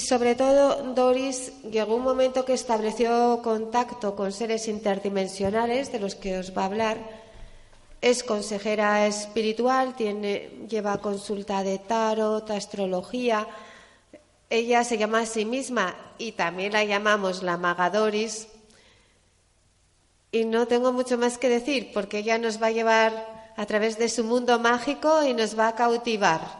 Y sobre todo, Doris llegó un momento que estableció contacto con seres interdimensionales, de los que os va a hablar. Es consejera espiritual, tiene, lleva consulta de tarot, astrología. Ella se llama a sí misma y también la llamamos la maga Doris. Y no tengo mucho más que decir porque ella nos va a llevar a través de su mundo mágico y nos va a cautivar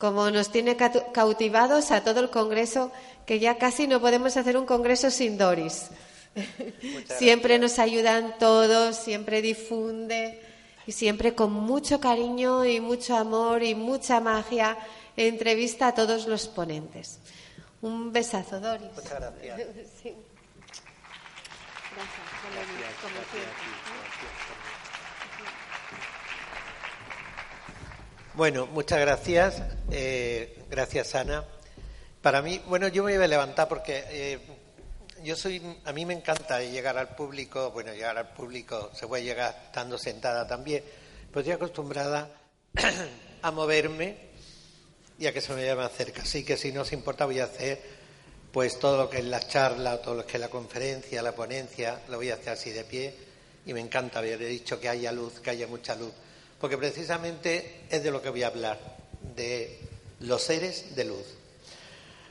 como nos tiene cautivados a todo el Congreso, que ya casi no podemos hacer un Congreso sin Doris. siempre nos ayudan todos, siempre difunde y siempre con mucho cariño y mucho amor y mucha magia entrevista a todos los ponentes. Un besazo, Doris. Muchas gracias. Bueno, muchas gracias. Eh, gracias, Ana. Para mí, bueno, yo me voy a levantar porque eh, yo soy, a mí me encanta llegar al público, bueno, llegar al público, se puede llegar estando sentada también, pues estoy acostumbrada a moverme y a que se me vaya más cerca. Así que si no os importa voy a hacer pues todo lo que es la charla, todo lo que es la conferencia, la ponencia, lo voy a hacer así de pie y me encanta haber dicho que haya luz, que haya mucha luz porque precisamente es de lo que voy a hablar, de los seres de luz.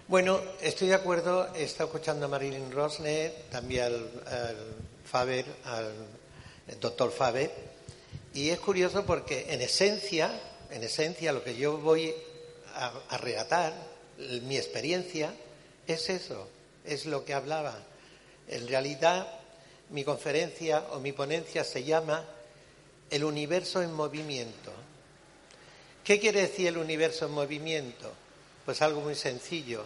Bueno, estoy de acuerdo, he estado escuchando a Marilyn Rosner, también al, Faber, al doctor Faber, y es curioso porque en esencia, en esencia lo que yo voy a, a relatar, mi experiencia, es eso, es lo que hablaba. En realidad, mi conferencia o mi ponencia se llama el universo en movimiento. ¿Qué quiere decir el universo en movimiento? Pues algo muy sencillo.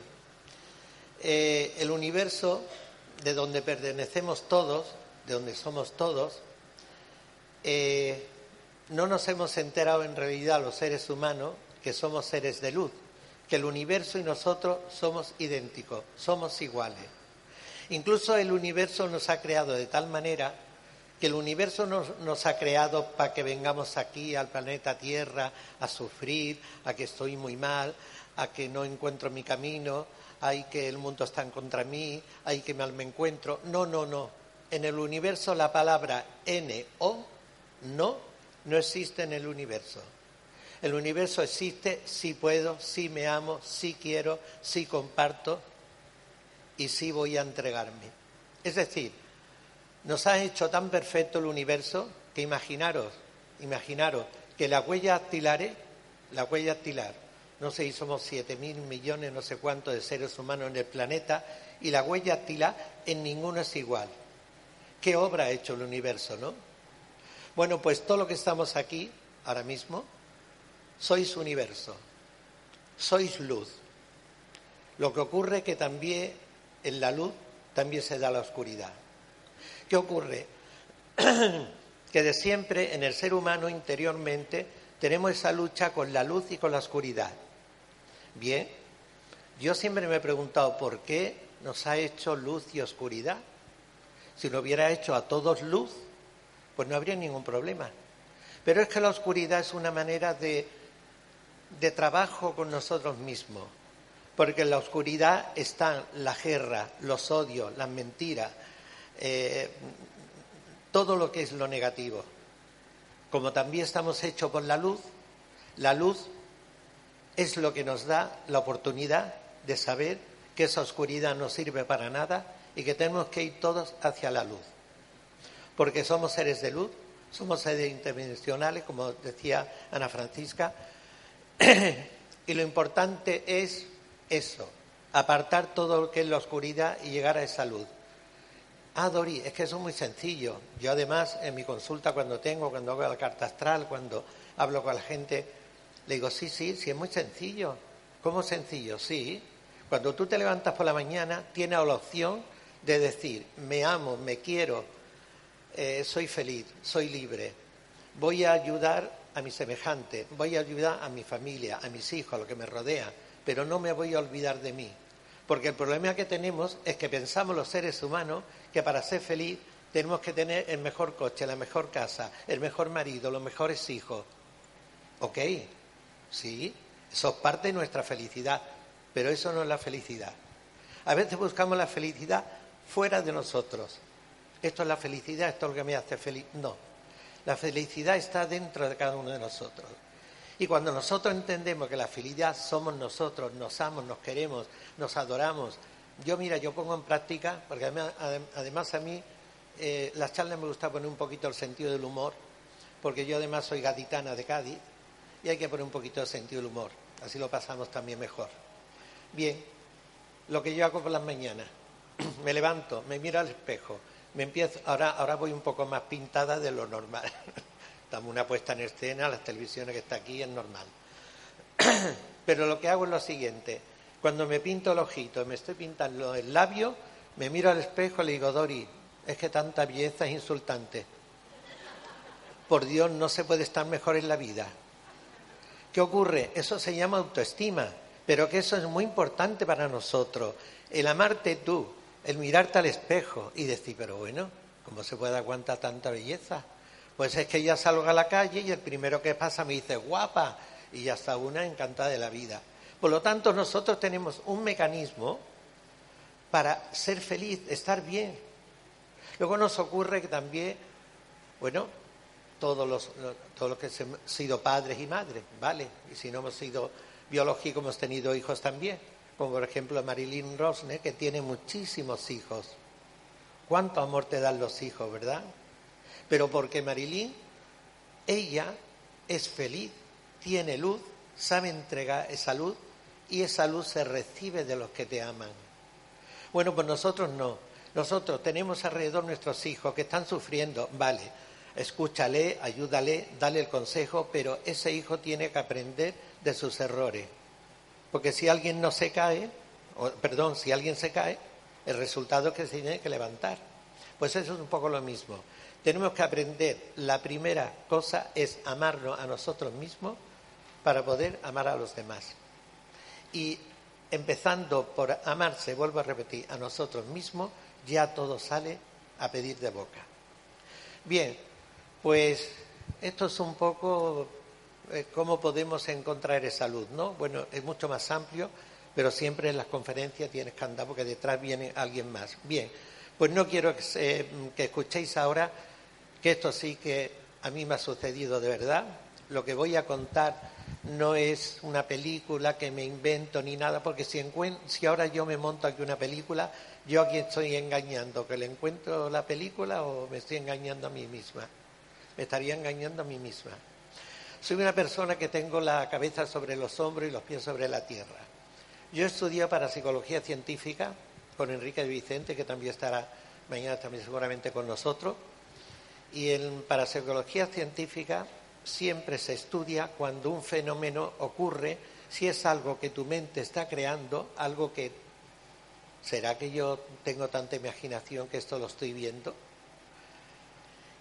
Eh, el universo de donde pertenecemos todos, de donde somos todos, eh, no nos hemos enterado en realidad los seres humanos que somos seres de luz, que el universo y nosotros somos idénticos, somos iguales. Incluso el universo nos ha creado de tal manera que el universo nos, ha creado para que vengamos aquí al planeta Tierra a sufrir, a que estoy muy mal, a que no encuentro mi camino, a que el mundo está en contra mí, a que mal me encuentro. No, no, no. En el universo la palabra N o no no existe en el universo. El universo existe si puedo, si me amo, si quiero, si comparto y si voy a entregarme. Es decir, nos ha hecho tan perfecto el universo que imaginaros, imaginaros que la huella dactilar, la huella dactilar, no sé si somos siete mil millones, no sé cuántos de seres humanos en el planeta, y la huella dactilar en ninguno es igual. ¿Qué obra ha hecho el universo, no? Bueno, pues todo lo que estamos aquí, ahora mismo, sois universo, sois luz. Lo que ocurre es que también en la luz también se da la oscuridad. ¿Qué ocurre? que de siempre en el ser humano interiormente tenemos esa lucha con la luz y con la oscuridad. Bien, yo siempre me he preguntado por qué nos ha hecho luz y oscuridad. Si lo hubiera hecho a todos luz, pues no habría ningún problema. Pero es que la oscuridad es una manera de de trabajo con nosotros mismos, porque en la oscuridad están la guerra, los odios, las mentiras, eh, todo lo que es lo negativo. Como también estamos hechos por la luz, la luz es lo que nos da la oportunidad de saber que esa oscuridad no sirve para nada y que tenemos que ir todos hacia la luz. Porque somos seres de luz, somos seres interdimensionales, como decía Ana Francisca, y lo importante es eso, apartar todo lo que es la oscuridad y llegar a esa luz. Ah, Dori, es que eso es muy sencillo. Yo además en mi consulta cuando tengo, cuando hago la carta astral, cuando hablo con la gente, le digo, sí, sí, sí, es muy sencillo. ¿Cómo sencillo? Sí. Cuando tú te levantas por la mañana, tienes la opción de decir, me amo, me quiero, eh, soy feliz, soy libre, voy a ayudar a mi semejante, voy a ayudar a mi familia, a mis hijos, a lo que me rodea, pero no me voy a olvidar de mí. Porque el problema que tenemos es que pensamos los seres humanos que para ser feliz tenemos que tener el mejor coche, la mejor casa, el mejor marido, los mejores hijos. ¿Ok? Sí, eso es parte de nuestra felicidad, pero eso no es la felicidad. A veces buscamos la felicidad fuera de nosotros. Esto es la felicidad, esto es lo que me hace feliz. No, la felicidad está dentro de cada uno de nosotros. Y cuando nosotros entendemos que la felicidad somos nosotros, nos amamos, nos queremos, nos adoramos. Yo, mira, yo pongo en práctica, porque además, a mí eh, las charlas me gusta poner un poquito el sentido del humor, porque yo además soy gaditana de Cádiz y hay que poner un poquito el sentido del humor. Así lo pasamos también mejor. Bien, lo que yo hago por las mañanas, me levanto, me miro al espejo, me empiezo, ahora, ahora voy un poco más pintada de lo normal. Estamos una puesta en escena, las televisiones que está aquí es normal. Pero lo que hago es lo siguiente, cuando me pinto el ojito, me estoy pintando el labio, me miro al espejo y le digo, Dori, es que tanta belleza es insultante. Por Dios, no se puede estar mejor en la vida. ¿Qué ocurre? Eso se llama autoestima, pero que eso es muy importante para nosotros. El amarte tú, el mirarte al espejo y decir, pero bueno, ¿cómo se puede aguantar tanta belleza? Pues es que ya salgo a la calle y el primero que pasa me dice, guapa, y ya está una encantada de la vida. Por lo tanto, nosotros tenemos un mecanismo para ser feliz, estar bien. Luego nos ocurre que también, bueno, todos los, todos los que hemos sido padres y madres, ¿vale? Y si no hemos sido biológicos, hemos tenido hijos también como por ejemplo Marilyn Rosne, que tiene muchísimos hijos. ¿Cuánto amor te dan los hijos, verdad? Pero porque Marilyn, ella es feliz, tiene luz, sabe entregar esa luz y esa luz se recibe de los que te aman. Bueno, pues nosotros no. Nosotros tenemos alrededor nuestros hijos que están sufriendo, vale, escúchale, ayúdale, dale el consejo, pero ese hijo tiene que aprender de sus errores. Porque si alguien no se cae, perdón, si alguien se cae, el resultado es que se tiene que levantar. Pues eso es un poco lo mismo. Tenemos que aprender, la primera cosa es amarnos a nosotros mismos para poder amar a los demás. Y empezando por amarse, vuelvo a repetir, a nosotros mismos, ya todo sale a pedir de boca. Bien, pues esto es un poco eh, cómo podemos encontrar esa luz, ¿no? Bueno, es mucho más amplio, pero siempre en las conferencias tienes que andar porque detrás viene alguien más. Bien, pues no quiero que, que escuchéis ahora que esto sí que a mí me ha sucedido de verdad. Lo que voy a contar no es una película que me invento ni nada, porque si, si ahora yo me monto aquí una película, yo aquí estoy engañando, que le encuentro la película o me estoy engañando a mí misma. Me estaría engañando a mí misma. Soy una persona que tengo la cabeza sobre los hombros y los pies sobre la tierra. Yo estudié para psicología científica con Enrique Vicente, que también estará mañana también seguramente con nosotros. Y en parapsicología científica siempre se estudia cuando un fenómeno ocurre, si es algo que tu mente está creando, algo que ¿será que yo tengo tanta imaginación que esto lo estoy viendo?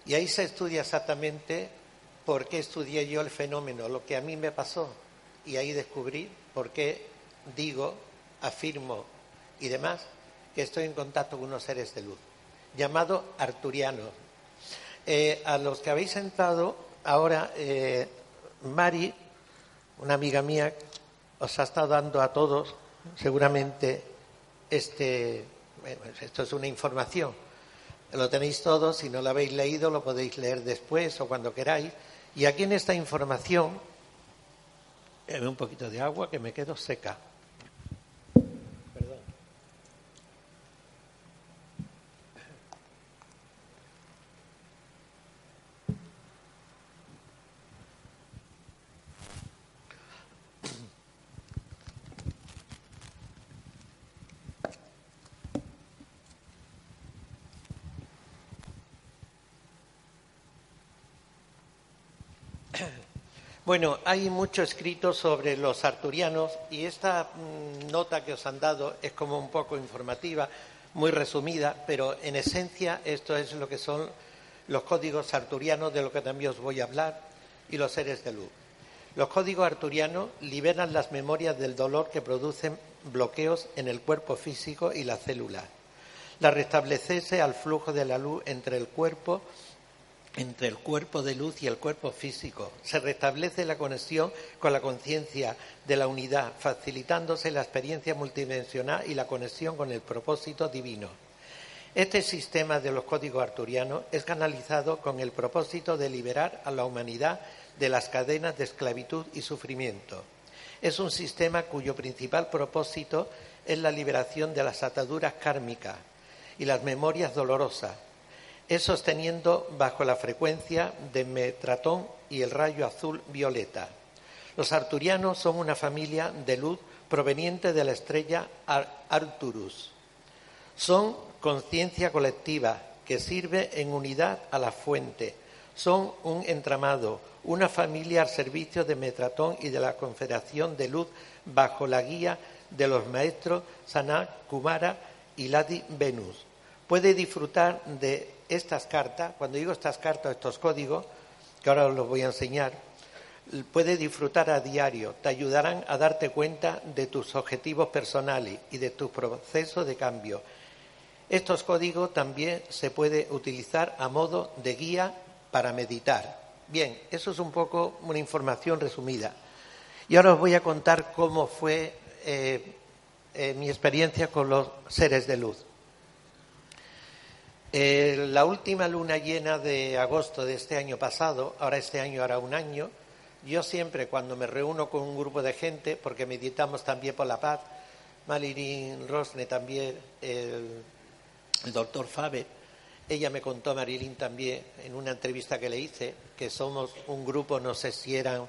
Y ahí se estudia exactamente por qué estudié yo el fenómeno, lo que a mí me pasó, y ahí descubrí por qué digo, afirmo y demás que estoy en contacto con unos seres de luz, llamado arturiano. Eh, a los que habéis entrado, ahora eh, Mari una amiga mía os ha estado dando a todos seguramente este, esto es una información, lo tenéis todos, si no lo habéis leído lo podéis leer después o cuando queráis. Y aquí en esta información, un poquito de agua que me quedo seca. Bueno, hay mucho escrito sobre los arturianos y esta mm, nota que os han dado es como un poco informativa, muy resumida, pero en esencia esto es lo que son los códigos arturianos de lo que también os voy a hablar y los seres de luz. Los códigos arturianos liberan las memorias del dolor que producen bloqueos en el cuerpo físico y la célula. La restablecerse al flujo de la luz entre el cuerpo entre el cuerpo de luz y el cuerpo físico. Se restablece la conexión con la conciencia de la unidad, facilitándose la experiencia multidimensional y la conexión con el propósito divino. Este sistema de los códigos arturianos es canalizado con el propósito de liberar a la humanidad de las cadenas de esclavitud y sufrimiento. Es un sistema cuyo principal propósito es la liberación de las ataduras kármicas y las memorias dolorosas es sosteniendo bajo la frecuencia de Metratón y el rayo azul violeta. Los arturianos son una familia de luz proveniente de la estrella Arturus. Son conciencia colectiva que sirve en unidad a la fuente. Son un entramado, una familia al servicio de Metratón y de la Confederación de Luz bajo la guía de los maestros Sanat, Kumara y Ladi Venus. Puede disfrutar de estas cartas, cuando digo estas cartas, estos códigos, que ahora os los voy a enseñar, puedes disfrutar a diario, te ayudarán a darte cuenta de tus objetivos personales y de tu proceso de cambio. Estos códigos también se puede utilizar a modo de guía para meditar. Bien, eso es un poco una información resumida. Y ahora os voy a contar cómo fue eh, eh, mi experiencia con los seres de luz. Eh, la última luna llena de agosto de este año pasado, ahora este año hará un año, yo siempre cuando me reúno con un grupo de gente, porque meditamos también por la paz, Marilyn Rosne también, el, doctor Faber, ella me contó, Marilyn también, en una entrevista que le hice, que somos un grupo, no sé si eran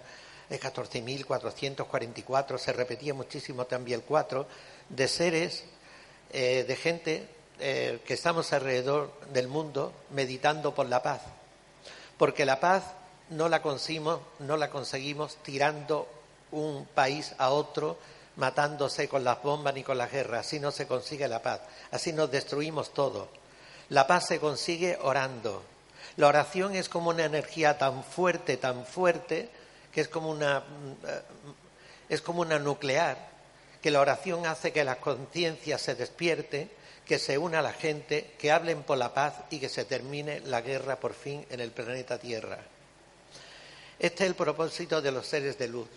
14.444, se repetía muchísimo también el 4, de seres, eh, de gente eh, que estamos alrededor del mundo meditando por la paz. Porque la paz no la conseguimos, no la conseguimos tirando un país a otro, matándose con las bombas ni con las guerras. Así no se consigue la paz. Así nos destruimos todo. La paz se consigue orando. La oración es como una energía tan fuerte, tan fuerte, que es como una, eh, es como una nuclear, que la oración hace que la conciencia se despierte que se una la gente, que hablen por la paz y que se termine la guerra por fin en el planeta Tierra. Este es el propósito de los seres de luz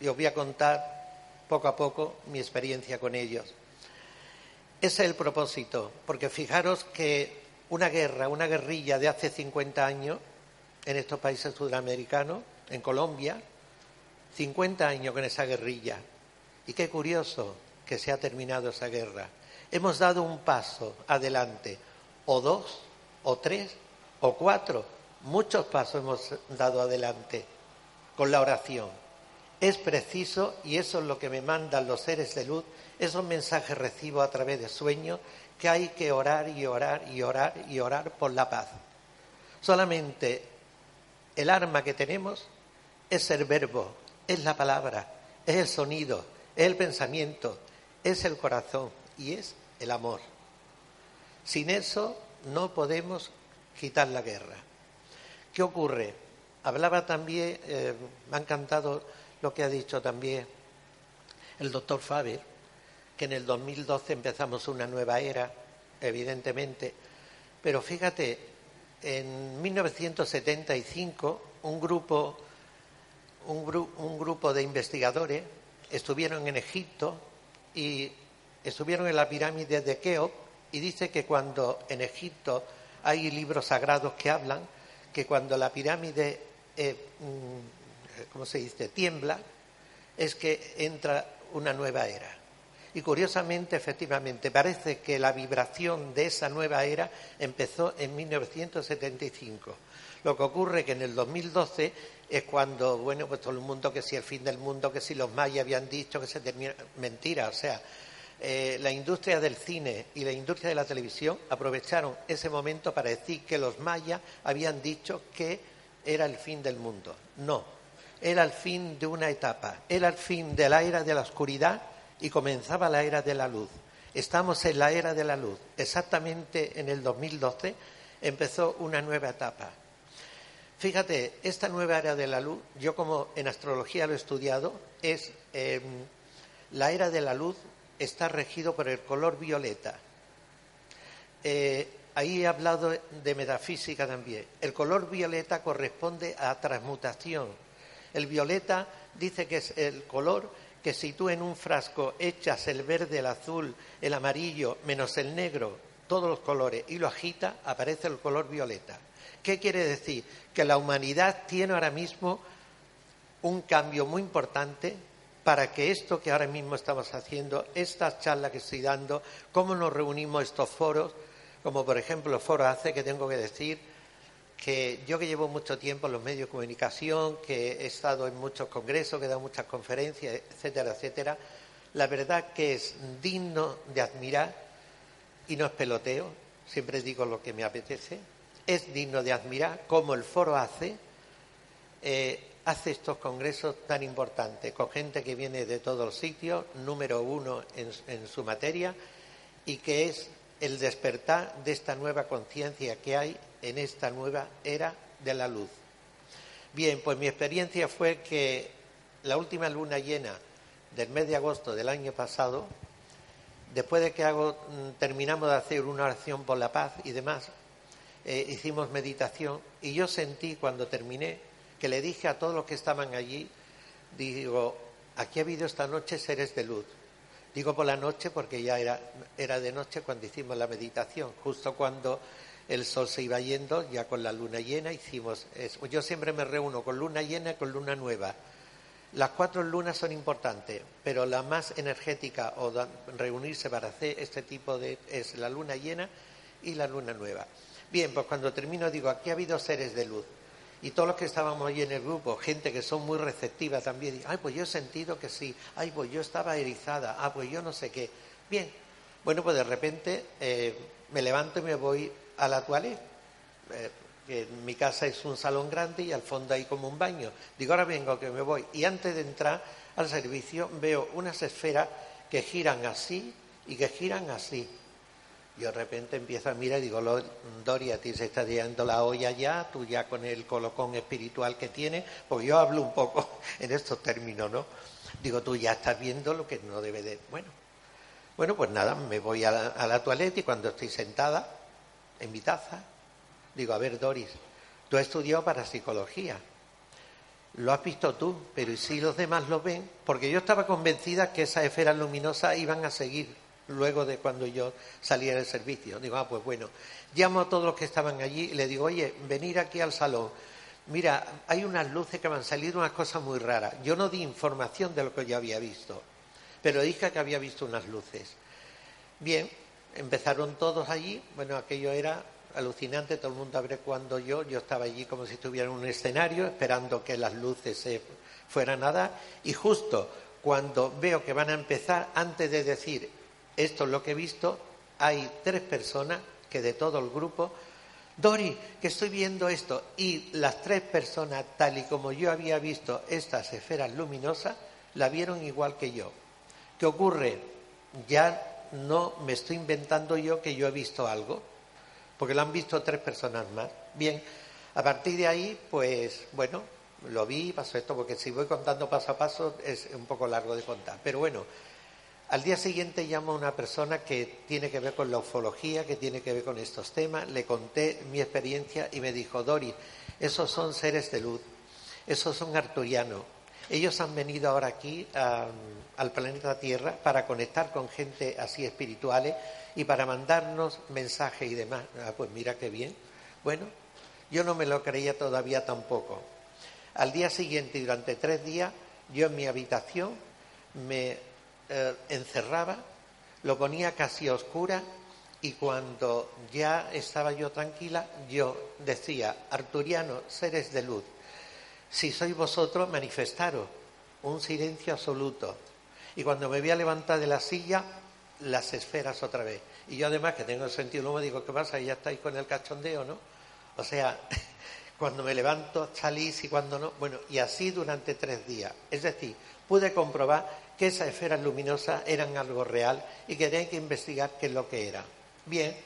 y os voy a contar poco a poco mi experiencia con ellos. Ese es el propósito, porque fijaros que una guerra, una guerrilla de hace 50 años en estos países sudamericanos, en Colombia, 50 años con esa guerrilla. Y qué curioso que se ha terminado esa guerra hemos dado un paso adelante, o dos, o tres, o cuatro, muchos pasos hemos dado adelante con la oración. Es preciso, y eso es lo que me mandan los seres de luz, esos mensajes recibo a través de sueños, que hay que orar y orar y orar y orar por la paz. Solamente el arma que tenemos es el verbo, es la palabra, es el sonido, es el pensamiento, es el corazón y es el amor. Sin eso no podemos quitar la guerra. ¿Qué ocurre? Hablaba también, eh, me ha encantado lo que ha dicho también el doctor Faber, que en el 2012 empezamos una nueva era, evidentemente, pero fíjate, en 1975 un grupo, un, grupo de investigadores estuvieron en Egipto y estuvieron en la pirámide de Keops y dice que cuando en Egipto hay libros sagrados que hablan que cuando la pirámide, eh, mm, ¿cómo se dice?, tiembla, es que entra una nueva era. Y curiosamente, efectivamente, parece que la vibración de esa nueva era empezó en 1975. Lo que ocurre que en el 2012 es cuando, bueno, pues todo el mundo, que si el fin del mundo, que si los mayas habían dicho que se termina. Mentira, o sea, eh, la industria del cine y la industria de la televisión aprovecharon ese momento para decir que los mayas habían dicho que era el fin del mundo. No, era el fin de una etapa, era el fin de la era de la oscuridad y comenzaba la era de la luz. Estamos en la era de la luz. Exactamente en el 2012 empezó una nueva etapa. Fíjate, esta nueva era de la luz, yo como en astrología lo he estudiado, es em, la era de la luz está regido por el color violeta. Eh, ahí he hablado de metafísica también. El color violeta corresponde a transmutación. El violeta dice que es el color que si tú en un frasco echas el verde, el azul, el amarillo, menos el negro, todos los colores, y lo agita, aparece el color violeta. ¿Qué quiere decir? Que la humanidad tiene ahora mismo un cambio muy importante para que esto que ahora mismo estamos haciendo, estas charlas que estoy dando, cómo nos reunimos estos foros, como por ejemplo el foro ACE, que tengo que decir que yo que llevo mucho tiempo en los medios de comunicación, que he estado en muchos congresos, que he dado muchas conferencias, etcétera, etcétera, la verdad que es digno de admirar y no es peloteo, siempre digo lo que me apetece, es digno de admirar cómo el foro hace, eh, hace estos congresos tan importantes, con gente que viene de todos sitios, número uno en su materia, y que es el despertar de esta nueva conciencia que hay en esta nueva era de la luz. Bien, pues mi experiencia fue que la última luna llena del mes de agosto del año pasado, después de que hago, mm, terminamos de hacer una oración por la paz y demás, eh, hicimos meditación y yo sentí cuando terminé que le dije a todos los que estaban allí, digo, aquí ha habido esta noche seres de luz. Digo por la noche porque ya era, era de noche cuando hicimos la meditación, justo cuando el sol se iba yendo, ya con la luna llena hicimos. Yo siempre me reúno con luna llena y con luna nueva. Las cuatro lunas son importantes, pero la más energética o reunirse para hacer este tipo de es la luna llena y la luna nueva. Bien, pues cuando termino digo, aquí ha habido seres de luz. Y todos los que estábamos ahí en el grupo, gente que son muy receptiva también, ay, pues yo he sentido que sí, ay, pues yo estaba erizada, ah, pues yo no sé qué. Bien, bueno, pues de repente eh, me levanto y me voy a la toilette. Eh, en mi casa es un salón grande y al fondo hay como un baño. Digo, ahora vengo que me voy. Y antes de entrar al servicio veo unas esferas que giran así y que giran así. Y de repente empiezo a mirar y digo, Doria, a ti se está llegando la olla ya, tú ya con el colocón espiritual que tienes, porque yo hablo un poco en estos términos, ¿no? Digo, tú ya estás viendo lo que no debe de... Bueno, bueno pues nada, me voy a la, a la toilette y cuando estoy sentada en mi taza. Digo, a ver, Doris, tú has estudiado para psicología. Lo has visto tú, pero ¿y si los demás lo ven? Porque yo estaba convencida que esas esferas luminosas iban a seguir luego de cuando yo saliera del servicio. Digo, ah, pues bueno, llamo a todos los que estaban allí y le digo, oye, venir aquí al salón. Mira, hay unas luces que me han salido unas cosas muy raras. Yo no di información de lo que yo había visto, pero dije que había visto unas luces. Bien, empezaron todos allí, bueno, aquello era alucinante, todo el mundo abre cuando yo, yo estaba allí como si estuviera en un escenario esperando que las luces se fueran a dar y justo cuando veo que van a empezar, antes de decir esto es lo que he visto, hay tres personas que de todo el grupo, Dori, que estoy viendo esto, y las tres personas, tal y como yo había visto estas esferas luminosas, la vieron igual que yo. ¿Qué ocurre? Ya no me estoy inventando yo que yo he visto algo, porque lo han visto tres personas más. Bien, a partir de ahí, pues bueno, lo vi, pasó esto, porque si voy contando paso a paso es un poco largo de contar. Pero bueno, al día siguiente llamo a una persona que tiene que ver con la ufología, que tiene que ver con estos temas, le conté mi experiencia y me dijo, Dori, esos son seres de luz, esos son arturianos, Ellos han venido ahora aquí al planeta Tierra para conectar con gente así espirituales y para mandarnos mensajes y demás. Ah, pues mira qué bien. Bueno, yo no me lo creía todavía tampoco. Al día siguiente, durante tres días, yo en mi habitación me eh, encerraba, lo ponía casi a oscura y cuando ya estaba yo tranquila, yo decía, Arturiano, seres de luz, si sois vosotros, manifestaros un silencio absoluto. Y cuando me voy a levantar de la silla, las esferas otra vez. Y yo además que tengo el sentido me digo, ¿qué pasa? Ya estáis con el cachondeo, ¿no? O sea, cuando me levanto salís y cuando no. Bueno, y así durante tres días. Es decir, pude comprobar que esas esferas luminosas eran algo real y que tenía que investigar qué es lo que era. Bien,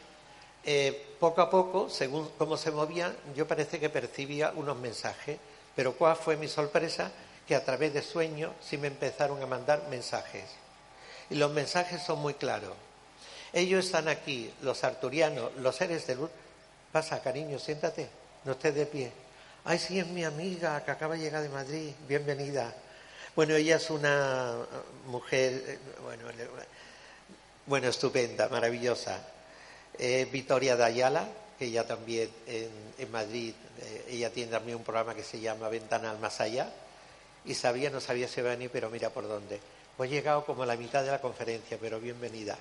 eh, poco a poco, según cómo se movían, yo parece que percibía unos mensajes pero cuál fue mi sorpresa que a través de sueños sí me empezaron a mandar mensajes. Y los mensajes son muy claros. Ellos están aquí, los arturianos, los seres de luz. Pasa, cariño, siéntate, no estés de pie. Ay, sí, es mi amiga que acaba de llegar de Madrid, bienvenida. Bueno, ella es una mujer, eh, bueno, bueno estupenda, maravillosa. Eh, Victoria de Ayala, que ella también en, Madrid, eh, ella tiene también un programa que se llama Ventana al Más Allá, y sabía, no sabía si venir, pero mira por dónde. Pues he llegado como a la mitad de la conferencia, pero bienvenida.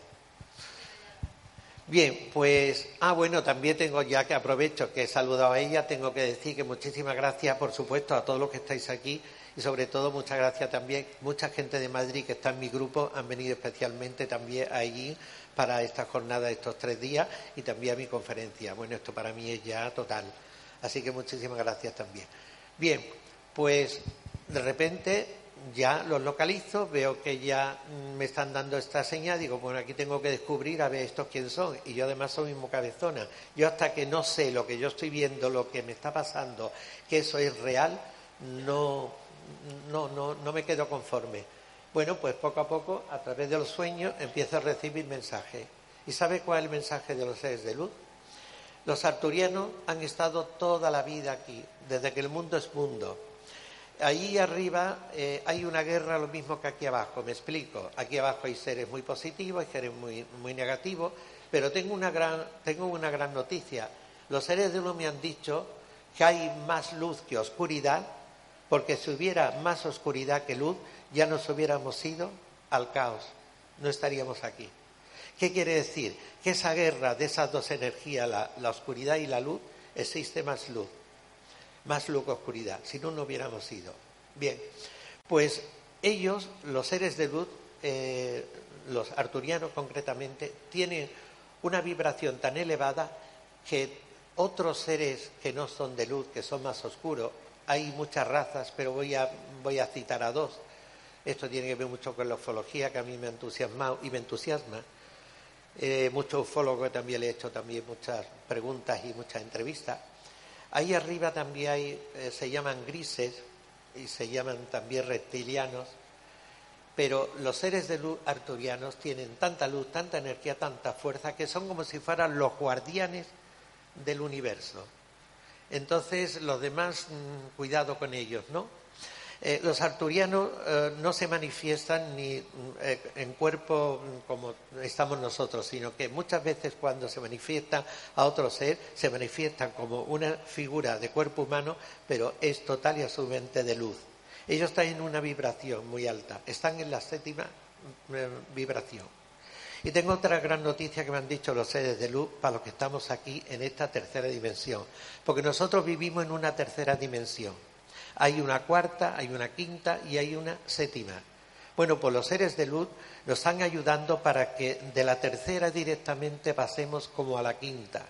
Bien, pues, ah, bueno, también tengo ya que aprovecho que he saludado a ella, tengo que decir que muchísimas gracias, por supuesto, a todos los que estáis aquí y sobre todo muchas gracias también, mucha gente de Madrid que está en mi grupo han venido especialmente también allí para esta jornada estos tres días y también a mi conferencia. Bueno, esto para mí es ya total. Así que muchísimas gracias también. Bien, pues de repente ya los localizo, veo que ya me están dando esta señal, digo, bueno, aquí tengo que descubrir a ver estos quién son. Y yo además soy mismo cabezona. Yo hasta que no sé lo que yo estoy viendo, lo que me está pasando, que eso es real, no, no, no, no me quedo conforme. Bueno, pues poco a poco, a través de los sueños, empiezo a recibir mensajes. ¿Y sabe cuál es el mensaje de los seres de luz? Los arturianos han estado toda la vida aquí, desde que el mundo es mundo. Ahí arriba eh, hay una guerra lo mismo que aquí abajo, me explico. Aquí abajo hay seres muy positivos, hay seres muy, muy negativos, pero tengo una, gran, tengo una gran noticia. Los seres de luz me han dicho que hay más luz que oscuridad, porque si hubiera más oscuridad que luz, ya nos hubiéramos ido al caos, no estaríamos aquí. ¿Qué quiere decir? Que esa guerra de esas dos energías, la, oscuridad y la luz, existe más luz, más luz que oscuridad, si no, no hubiéramos ido. Bien, pues ellos, los seres de luz, eh, los arturianos concretamente, tienen una vibración tan elevada que otros seres que no son de luz, que son más oscuros, hay muchas razas, pero voy a, voy a citar a dos, esto tiene que ver mucho con la ufología, que a mí me ha entusiasmado y me entusiasma. Eh, muchos ufólogos también le he hecho también muchas preguntas y muchas entrevistas. Ahí arriba también hay, eh, se llaman grises y se llaman también reptilianos, pero los seres de luz arturianos tienen tanta luz, tanta energía, tanta fuerza, que son como si fueran los guardianes del universo. Entonces, los demás, mm, cuidado con ellos, ¿no? Eh, los arturianos eh, no se manifiestan ni eh, en cuerpo como estamos nosotros, sino que muchas veces cuando se manifiestan a otro ser, se manifiestan como una figura de cuerpo humano, pero es total y absolutamente de luz. Ellos están en una vibración muy alta, están en la séptima vibración. Y tengo otra gran noticia que me han dicho los seres de luz para los que estamos aquí en esta tercera dimensión, porque nosotros vivimos en una tercera dimensión. Hay una cuarta, hay una quinta y hay una séptima. Bueno, pues los seres de luz nos están ayudando para que de la tercera directamente pasemos como a la quinta.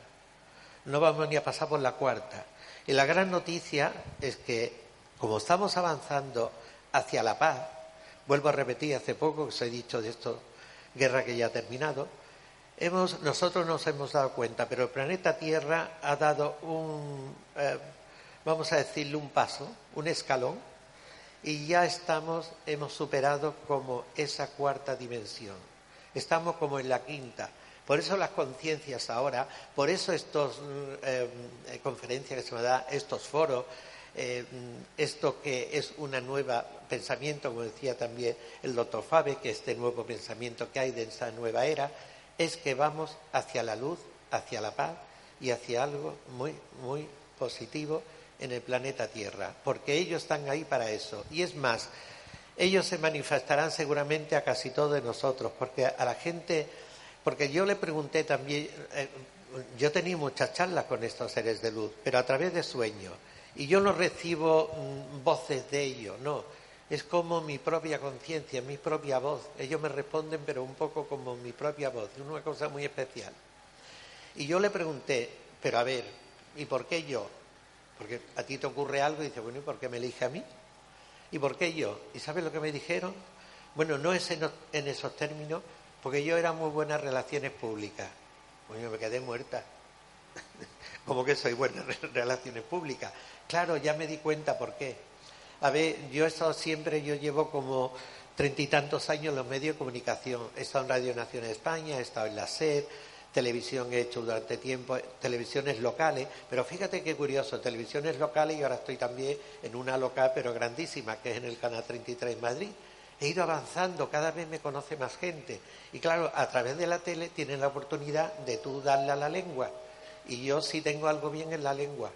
No vamos ni a pasar por la cuarta. Y la gran noticia es que, como estamos avanzando hacia la paz, vuelvo a repetir hace poco que os he dicho de esto, guerra que ya ha terminado, hemos, nosotros nos hemos dado cuenta, pero el planeta Tierra ha dado un, eh, vamos a decirle un paso, un escalón, y ya estamos, hemos superado como esa cuarta dimensión. Estamos como en la quinta. Por eso las conciencias ahora, por eso estas mm, eh, conferencias que se me da, estos foros, eh, esto que es una nueva pensamiento, como decía también el doctor Fabe, que este nuevo pensamiento que hay de esa nueva era, es que vamos hacia la luz, hacia la paz y hacia algo muy, muy positivo en el planeta Tierra, porque ellos están ahí para eso. Y es más, ellos se manifestarán seguramente a casi todos nosotros, porque a la gente, porque yo le pregunté también, eh, yo tenía muchas charlas con estos seres de luz, pero a través de sueños, y yo no recibo mm, voces de ellos, no, es como mi propia conciencia, mi propia voz. Ellos me responden, pero un poco como mi propia voz, es una cosa muy especial. Y yo le pregunté, pero a ver, ¿y por qué yo? Porque a ti te ocurre algo y dices, bueno, ¿y por qué me elige a mí? ¿Y por qué yo? ¿Y sabes lo que me dijeron? Bueno, no es en, esos términos, porque yo era muy buenas relaciones públicas. Bueno, me quedé muerta. como que soy buenas relaciones públicas. Claro, ya me di cuenta por qué. A ver, yo estado siempre, yo llevo como treinta y tantos años en los medios de comunicación. He estado en Radio Nacional de España, he estado en la SED, televisión he hecho durante tiempo, televisiones locales, pero fíjate qué curioso, televisiones locales y ahora estoy también en una local pero grandísima, que es en el Canal 33 en Madrid. He ido avanzando, cada vez me conoce más gente. Y claro, a través de la tele tienes la oportunidad de tú darle a la lengua. Y yo sí tengo algo bien en la lengua,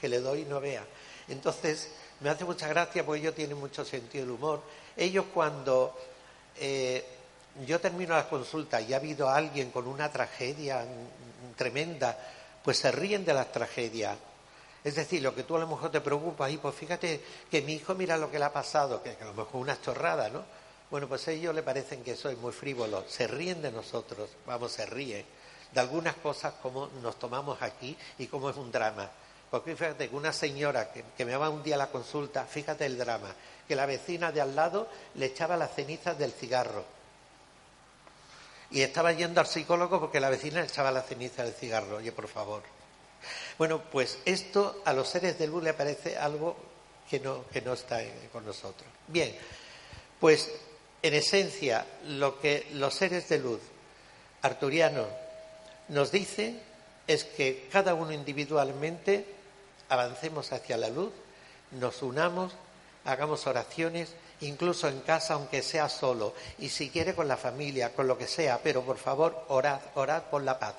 que le doy y no vea. Entonces, me hace mucha gracia porque ellos tienen mucho sentido del humor. Ellos cuando eh, yo termino la consulta y ha habido alguien con una tragedia tremenda, pues se ríen de las tragedias. Es decir, lo que tú a lo mejor te preocupa, y pues fíjate que mi hijo mira lo que le ha pasado, que, a lo mejor una chorrada, ¿no? Bueno, pues ellos le parecen que soy muy frívolo, se ríen de nosotros, vamos, se ríen de algunas cosas como nos tomamos aquí y cómo es un drama. Porque fíjate que una señora que, que me va un día a la consulta, fíjate el drama, que la vecina de al lado le echaba las cenizas del cigarro y estaba yendo al psicólogo porque la vecina echaba la ceniza del cigarro. Oye, por favor. Bueno, pues esto a los seres de luz le parece algo que no, que no está con nosotros. Bien, pues en esencia lo que los seres de luz arturianos nos dicen es que cada uno individualmente avancemos hacia la luz, nos unamos, hagamos oraciones incluso en casa, aunque sea solo, y si quiere con la familia, con lo que sea, pero por favor, orad, orad por la paz.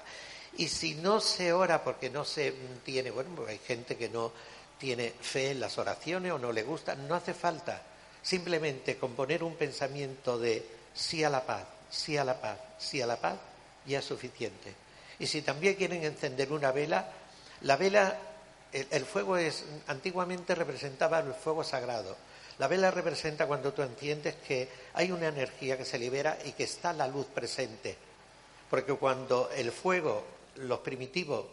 Y si no se ora porque no se tiene, bueno, porque hay gente que no tiene fe en las oraciones o no le gusta, no hace falta. Simplemente con poner un pensamiento de sí a la paz, sí a la paz, sí a la paz, ya es suficiente. Y si también quieren encender una vela, la vela, el fuego es, antiguamente representaba el fuego sagrado. La vela representa cuando tú entiendes que hay una energía que se libera y que está la luz presente. Porque cuando el fuego, los primitivos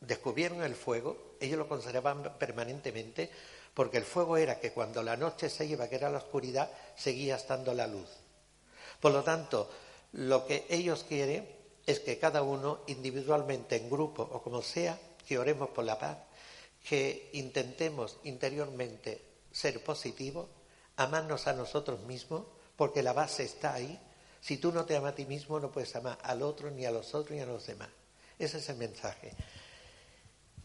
descubrieron el fuego, ellos lo conservaban permanentemente porque el fuego era que cuando la noche se iba, que era la oscuridad, seguía estando la luz. Por lo tanto, lo que ellos quieren es que cada uno individualmente, en grupo o como sea, que oremos por la paz, que intentemos interiormente ser positivo, amarnos a nosotros mismos, porque la base está ahí. Si tú no te amas a ti mismo, no puedes amar al otro, ni a los otros, ni a los demás. Ese es el mensaje.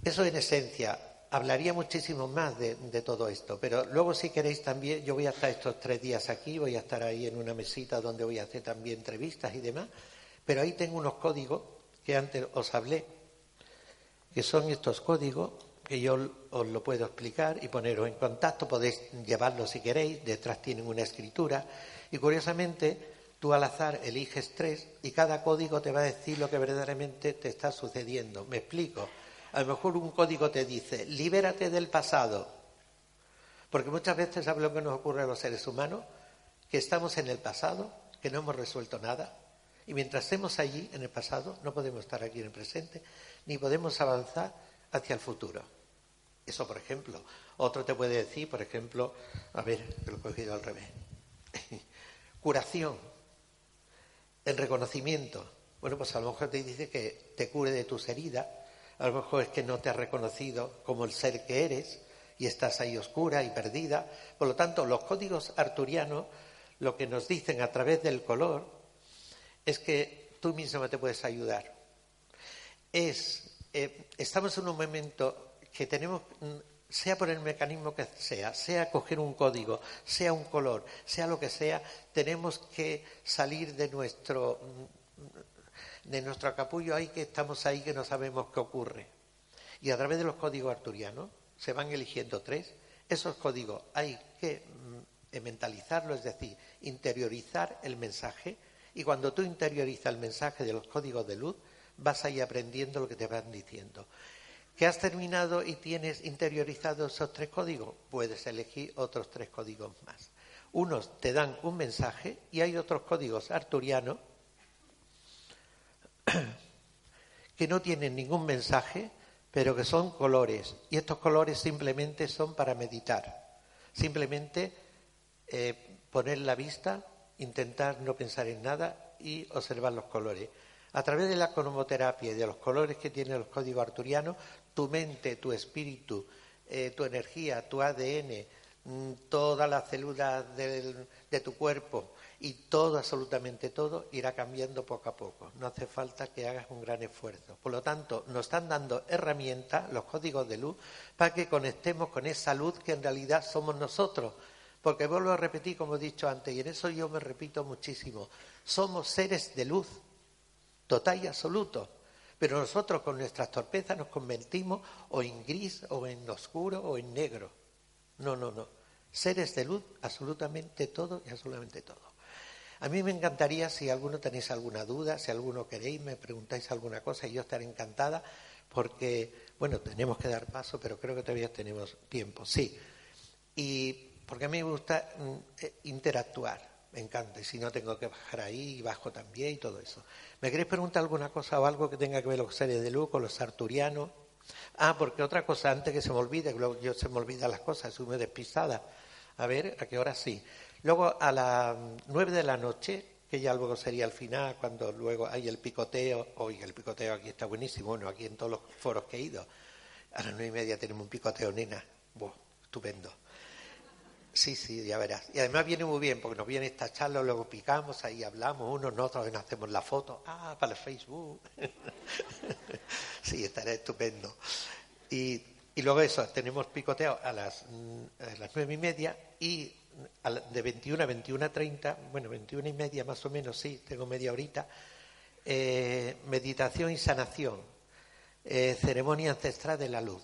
Eso en esencia. Hablaría muchísimo más de, todo esto, pero luego si queréis también, yo voy a estar estos tres días aquí, voy a estar ahí en una mesita donde voy a hacer también entrevistas y demás, pero ahí tengo unos códigos que antes os hablé, que son estos códigos que yo os lo puedo explicar y poneros en contacto, podéis llevarlo si queréis, detrás tienen una escritura y curiosamente tú al azar eliges tres y cada código te va a decir lo que verdaderamente te está sucediendo. Me explico. A lo mejor un código te dice, libérate del pasado, porque muchas veces sabes lo que nos ocurre a los seres humanos, que estamos en el pasado, que no hemos resuelto nada, y mientras estemos allí en el pasado, no podemos estar aquí en el presente, ni podemos avanzar hacia el futuro. Eso, por ejemplo. Otro te puede decir, por ejemplo, a ver, que lo he cogido al revés. Curación, el reconocimiento. Bueno, pues a lo mejor te dice que te cure de tus heridas, a lo mejor es que no te has reconocido como el ser que eres y estás ahí oscura y perdida. Por lo tanto, los códigos arturianos lo que nos dicen a través del color es que tú mismo te puedes ayudar. Es eh, estamos en un momento que tenemos, mm, sea por el mecanismo que sea, sea coger un código, sea un color, sea lo que sea, tenemos que salir de nuestro de nuestro capullo ahí que estamos ahí que no sabemos qué ocurre. Y a través de los códigos arturianos se van eligiendo tres. Esos códigos hay que mm, mentalizarlo, es decir, interiorizar el mensaje. Y cuando tú interiorizas el mensaje de los códigos de luz, vas ahí aprendiendo lo que te van diciendo. ¿Que has terminado y tienes interiorizado esos tres códigos? Puedes elegir otros tres códigos más. Unos te dan un mensaje y hay otros códigos arturianos que no tienen ningún mensaje, pero que son colores. Y estos colores simplemente son para meditar. Simplemente eh, poner la vista, intentar no pensar en nada y observar los colores. A través de la cromoterapia y de los colores que tienen los códigos arturianos, tu mente, tu espíritu, eh, tu energía, tu ADN, mm, todas las células de tu cuerpo y todo, absolutamente todo, irá cambiando poco a poco. No hace falta que hagas un gran esfuerzo. Por lo tanto, nos están dando herramientas, los códigos de luz, para que conectemos con esa luz que en realidad somos nosotros. Porque vuelvo a repetir, como he dicho antes, y en eso yo me repito muchísimo, somos seres de luz, total y absoluto. Pero nosotros con nuestras torpezas nos convertimos o en gris, o en oscuro, o en negro. No, no, no. Seres de luz, absolutamente todo y absolutamente todo. A mí me encantaría, si alguno tenéis alguna duda, si alguno queréis, me preguntáis alguna cosa y yo estaré encantada, porque, bueno, tenemos que dar paso, pero creo que todavía tenemos tiempo, sí. Y porque a mí me gusta mm, eh, interactuar me encanta. Y si no, tengo que bajar ahí y bajo también y todo eso. ¿Me queréis preguntar alguna cosa o algo que tenga que ver con los seres de luz, con los arturianos? Ah, porque otra cosa, antes que se me olvide, yo se me olvidan las cosas, soy muy despistada. A ver, ¿a qué hora sí? Luego a las nueve de la noche, que ya luego sería el final, cuando luego hay el picoteo, hoy el picoteo aquí está buenísimo, bueno, aquí en todos los foros que he ido, a las nueve y media tenemos un picoteo, nena, Buah, estupendo. Sí, sí, ya verás. Y además viene muy bien, porque nos viene esta charla, luego picamos, ahí hablamos, unos nosotros nos hacemos la foto, ah, para el Facebook. sí, estará estupendo. Y, y, luego eso, tenemos picoteo a las, a las nueve y media y de 21 a 21 a 30, bueno, 21 y media más o menos, sí, tengo media horita, eh, meditación y sanación, eh, ceremonia ancestral de la luz.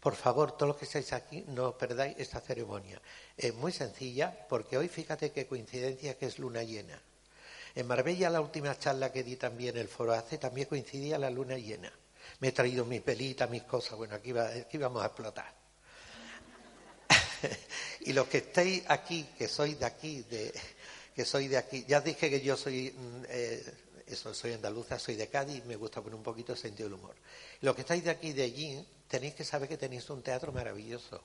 Por favor, todos los que estáis aquí, no perdáis esta ceremonia. Es muy sencilla porque hoy fíjate qué coincidencia que es luna llena. En Marbella, la última charla que di también el foro hace, también coincidía la luna llena. Me he traído mis pelitas, mis cosas. Bueno, aquí, aquí vamos a explotar. y los que estáis aquí, que sois de aquí, de, que soy de aquí, ya dije que yo soy, mm, eh, eso, soy andaluza, soy de Cádiz, me gusta poner un poquito el sentido del humor. Los que estáis de aquí, de allí, tenéis que saber que tenéis un teatro maravilloso.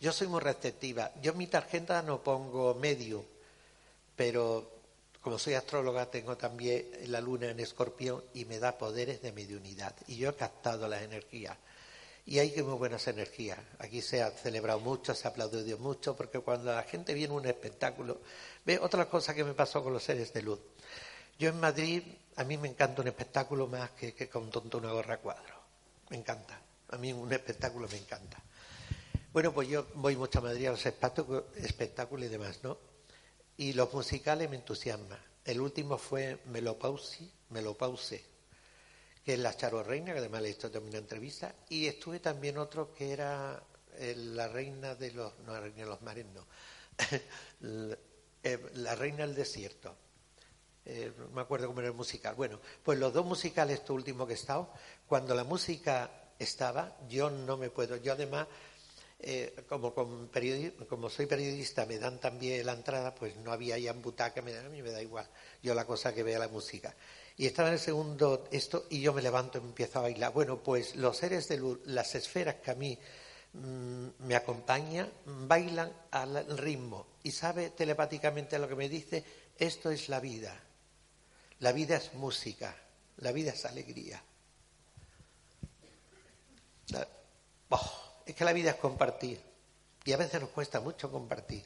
Yo soy muy receptiva. Yo en mi tarjeta no pongo medio, pero como soy astróloga tengo también la luna en escorpión y me da poderes de mediunidad. Y yo he captado las energías. Y hay que muy buenas energías. Aquí se ha celebrado mucho, se ha aplaudido mucho, porque cuando la gente viene a un espectáculo, ve otra cosa que me pasó con los seres de luz. Yo en Madrid, a mí me encanta un espectáculo más que, que con tonto una gorra cuadro. Me encanta. A mí un espectáculo me encanta. Bueno, pues yo voy mucho a Madrid a los espectáculos y demás, ¿no? Y los musicales me entusiasman. El último fue Melopausi, Melopause, que es la Charo Reina, que además le he hecho también una entrevista, y estuve también otro que era eh, la reina de los, no la reina de los mares, no, la reina del desierto. Eh, me acuerdo cómo era el musical. Bueno, pues los dos musicales, este último que he estado, cuando la música estaba, yo no me puedo, yo además, como, como soy periodista, me dan también la entrada, pues no había ya en butaca, me a mí me da igual, yo la cosa que vea la música. Y estaba en el segundo esto y yo me levanto y empiezo a bailar. Bueno, pues los seres de luz, las esferas que a mí mm, me acompañan, bailan al ritmo y sabe telepáticamente lo que me dice, esto es la vida. La vida es música, la vida es alegría. Oh, es que la vida es compartir y a veces nos cuesta mucho compartir.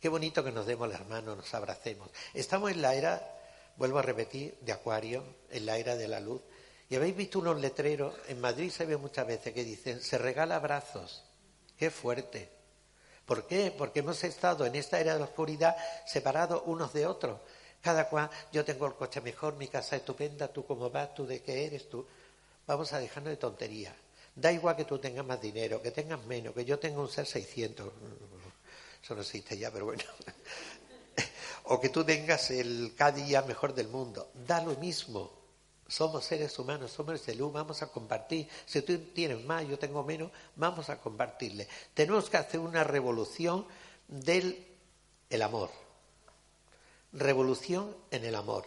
Qué bonito que nos demos las manos, nos abracemos. Estamos en la era vuelvo a repetir, de Acuario, en la era de la luz, Y habéis visto unos letreros, en Madrid se ve muchas veces que dicen, se regala abrazos. Qué fuerte. ¿Por qué? Porque hemos estado en esta era de la oscuridad separados unos de otros. Cada cual, yo tengo el coche mejor, mi casa estupenda, tú cómo vas, tú de qué eres, tú. Vamos a dejarnos de tonterías. Da igual que tú tengas más dinero, que tengas menos, que yo tenga un ser 600. Eso no existe ya, pero bueno. o que tú tengas el cada día mejor del mundo. Da lo mismo. Somos seres humanos, somos de luz, vamos a compartir. Si tú tienes más, yo tengo menos, vamos a compartirle. Tenemos que hacer una revolución del el amor. Revolución en el amor.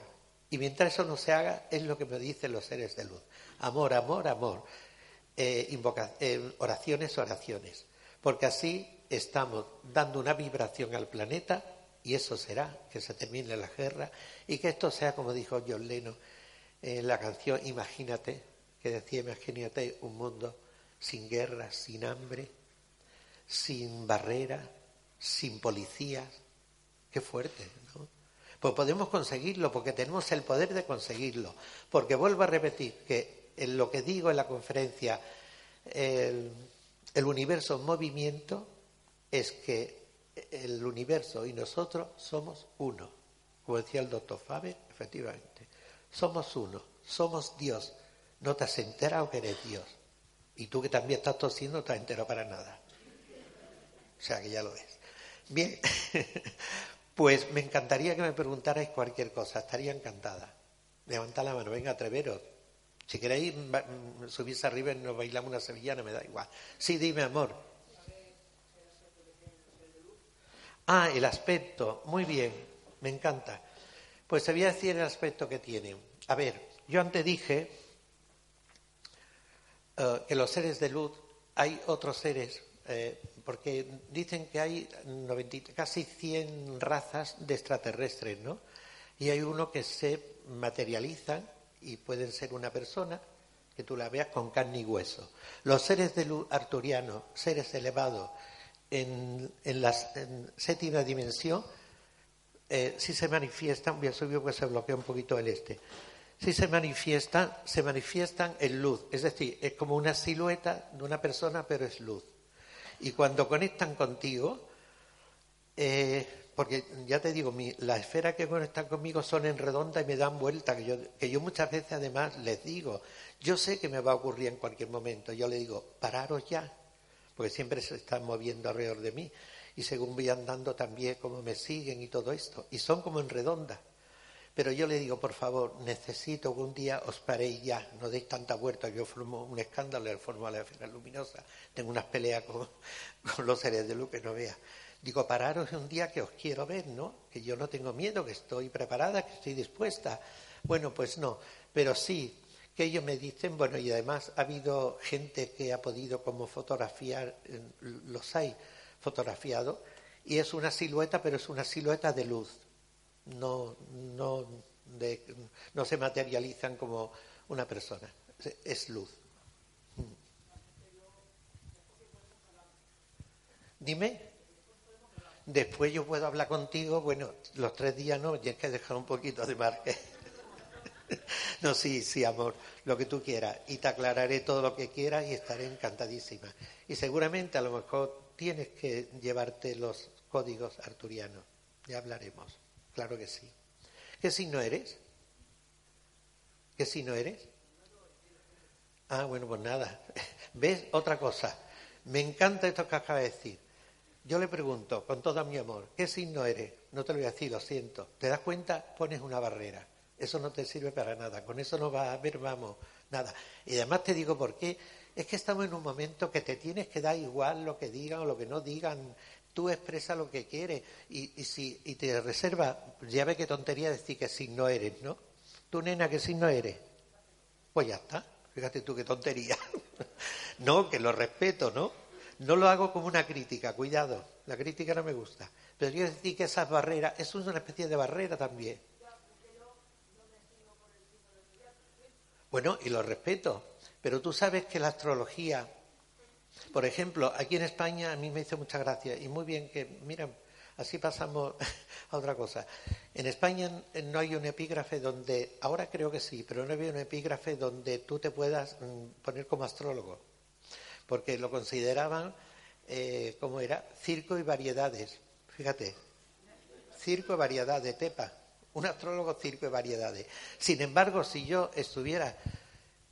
Y mientras eso no se haga, es lo que me dicen los seres de luz. Amor, amor, amor. Eh, eh, oraciones, oraciones. Porque así estamos dando una vibración al planeta y eso será que se termine la guerra y que esto sea, como dijo John Lennon, en la canción Imagínate, que decía, imagínate un mundo sin guerra, sin hambre, sin barrera, sin policías. Qué fuerte, ¿no? Pues podemos conseguirlo porque tenemos el poder de conseguirlo. Porque vuelvo a repetir que en lo que digo en la conferencia, el, el universo en movimiento, es que el universo y nosotros somos uno. Como decía el doctor Faber, efectivamente. Somos uno, somos Dios. No te has enterado que eres Dios. Y tú que también estás tosiendo no te has enterado para nada. O sea que ya lo ves. Bien, pues me encantaría que me preguntarais cualquier cosa. Estaría encantada. Levantad la mano, venga, atreveros. Si queréis subirse arriba y nos bailamos una sevillana, me da igual. Sí, dime, amor. Ah, el aspecto. Muy bien, me encanta. Pues te voy a decir el aspecto que tiene. A ver, yo antes dije eh, que los seres de luz, hay otros seres, eh, porque dicen que hay casi 100 razas de extraterrestres, ¿no? Y hay uno que se materializan y pueden ser una persona que tú la veas con carne y hueso. Los seres de luz arturianos, seres elevados en, la séptima dimensión, eh, si se manifiestan, voy a subir porque se bloquea un poquito el este, si se manifiestan, se manifiestan en luz, es decir, es como una silueta de una persona, pero es luz. Y cuando conectan contigo, eh, porque ya te digo, mi, las esferas que conectan conmigo son en redonda y me dan vuelta, que yo, que yo muchas veces además les digo, yo sé que me va a ocurrir en cualquier momento, yo le digo, pararos ya, porque siempre se están moviendo alrededor de mí y según voy andando también como me siguen y todo esto. Y son como en redonda. Pero yo le digo, por favor, necesito que un día os paréis ya, no deis tanta vuelta. Yo formo un escándalo, le formo la esfera luminosa, tengo unas peleas con, los seres de luz que no vea. Digo, pararos un día que os quiero ver, ¿no? Que yo no tengo miedo, que estoy preparada, que estoy dispuesta. Bueno, pues no, pero sí, que ellos me dicen, bueno, y además ha habido gente que ha podido como fotografiar, los hay, fotografiado y es una silueta, pero es una silueta de luz. No, no, no se materializan como una persona, es luz. Dime. Después yo puedo hablar contigo, bueno, los tres días no, tienes que dejar un poquito de margen. No, sí, sí, amor, lo que tú quieras. Y te aclararé todo lo que quieras y estaré encantadísima. Y seguramente a lo mejor tienes que llevarte los códigos arturianos. Ya hablaremos. Claro que sí. ¿Qué signo eres? ¿Qué signo eres? Ah, bueno, pues nada. ¿Ves? Otra cosa. Me encanta esto que acaba de decir. Yo le pregunto, con todo mi amor, ¿qué signo eres? No te lo voy a decir, lo siento. ¿Te das cuenta? Pones una barrera. Eso no te sirve para nada. Con eso no va a ver, vamos, nada. Y además te digo por qué es que estamos en un momento que te tienes que dar igual lo que digan o lo que no digan. Tú expresa lo que quieres y, y, si, y te reserva, ya ve qué tontería decir que si no eres, ¿no? Tú, nena, que si no eres. Pues ya está. Fíjate tú qué tontería. no, que lo respeto, ¿no? No lo hago como una crítica, cuidado. La crítica no me gusta. Pero quiero decir que esas barreras, eso es una especie de barrera también. Bueno, y lo respeto. Pero tú sabes que la astrología, por ejemplo, aquí en España a mí me hizo mucha gracia y muy bien que, mira, Así pasamos a otra cosa. En España no hay un epígrafe donde, ahora creo que sí, pero no había un epígrafe donde tú te puedas mm, poner como astrólogo, porque lo consideraban, eh, como era, circo y variedades. Fíjate, circo y variedades, tepa. Un astrólogo circo y variedades. Sin embargo, si yo estuviera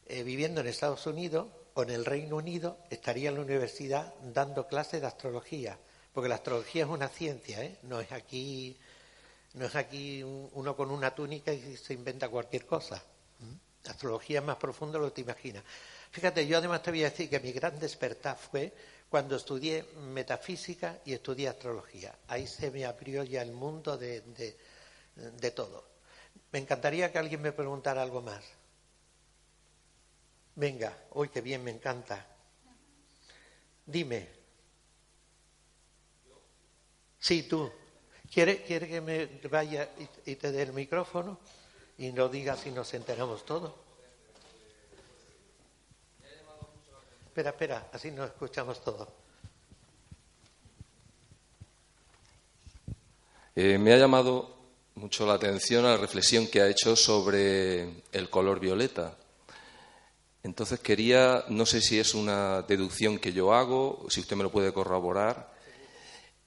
eh, viviendo en Estados Unidos o en el Reino Unido, estaría en la universidad dando clases de astrología porque la astrología es una ciencia, ¿eh? no es aquí, no es aquí uno con una túnica y se inventa cualquier cosa. La astrología es más profunda lo que te imaginas. Fíjate, yo además te voy a decir que mi gran despertar fue cuando estudié metafísica y estudié astrología. Ahí se me abrió ya el mundo de, de todo. Me encantaría que alguien me preguntara algo más. Venga, hoy qué bien, me encanta. Dime. Sí, tú. ¿Quiere, que me vaya y, te dé el micrófono y no diga si nos enteramos todos? Espera, espera, así nos escuchamos todos. Eh, me ha llamado mucho la atención a la reflexión que ha hecho sobre el color violeta. Entonces quería, no sé si es una deducción que yo hago, si usted me lo puede corroborar,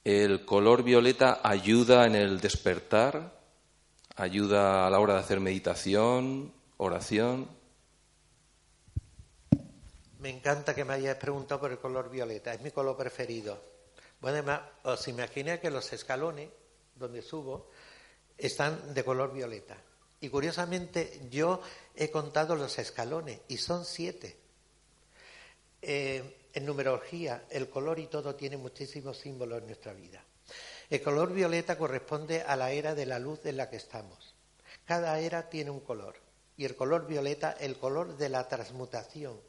el color violeta ayuda en el despertar, ayuda a la hora de hacer meditación, oración. Me encanta que me hayas preguntado por el color violeta, es mi color preferido. Bueno, además, os imagináis que los escalones donde subo están de color violeta. Y curiosamente yo he contado los escalones y son siete. Eh, en numerología, el color y todo tiene muchísimos símbolos en nuestra vida. El color violeta corresponde a la era de la luz en la que estamos. Cada era tiene un color. Y el color violeta, el color de la transmutación.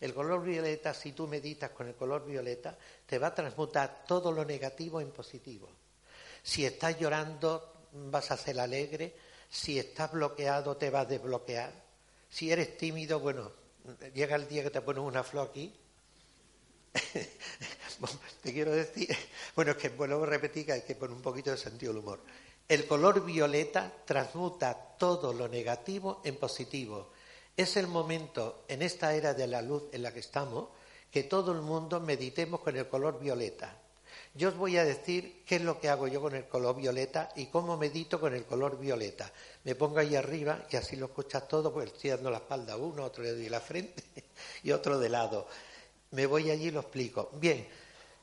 El color violeta, si tú meditas con el color violeta, te va a transmutar todo lo negativo en positivo. Si estás llorando, vas a ser alegre. Si estás bloqueado, te vas a desbloquear. Si eres tímido, bueno, llega el día que te pones una flor aquí te quiero decir, bueno, es que vuelvo a repetir que hay que poner un poquito de sentido del humor. El color violeta transmuta todo lo negativo en positivo. Es el momento en esta era de la luz en la que estamos que todo el mundo meditemos con el color violeta. Yo os voy a decir qué es lo que hago yo con el color violeta y cómo medito con el color violeta. Me pongo ahí arriba y así lo escuchas todo, porque estoy dando la espalda a uno, otro le la frente y otro de lado me voy allí y lo explico. Bien,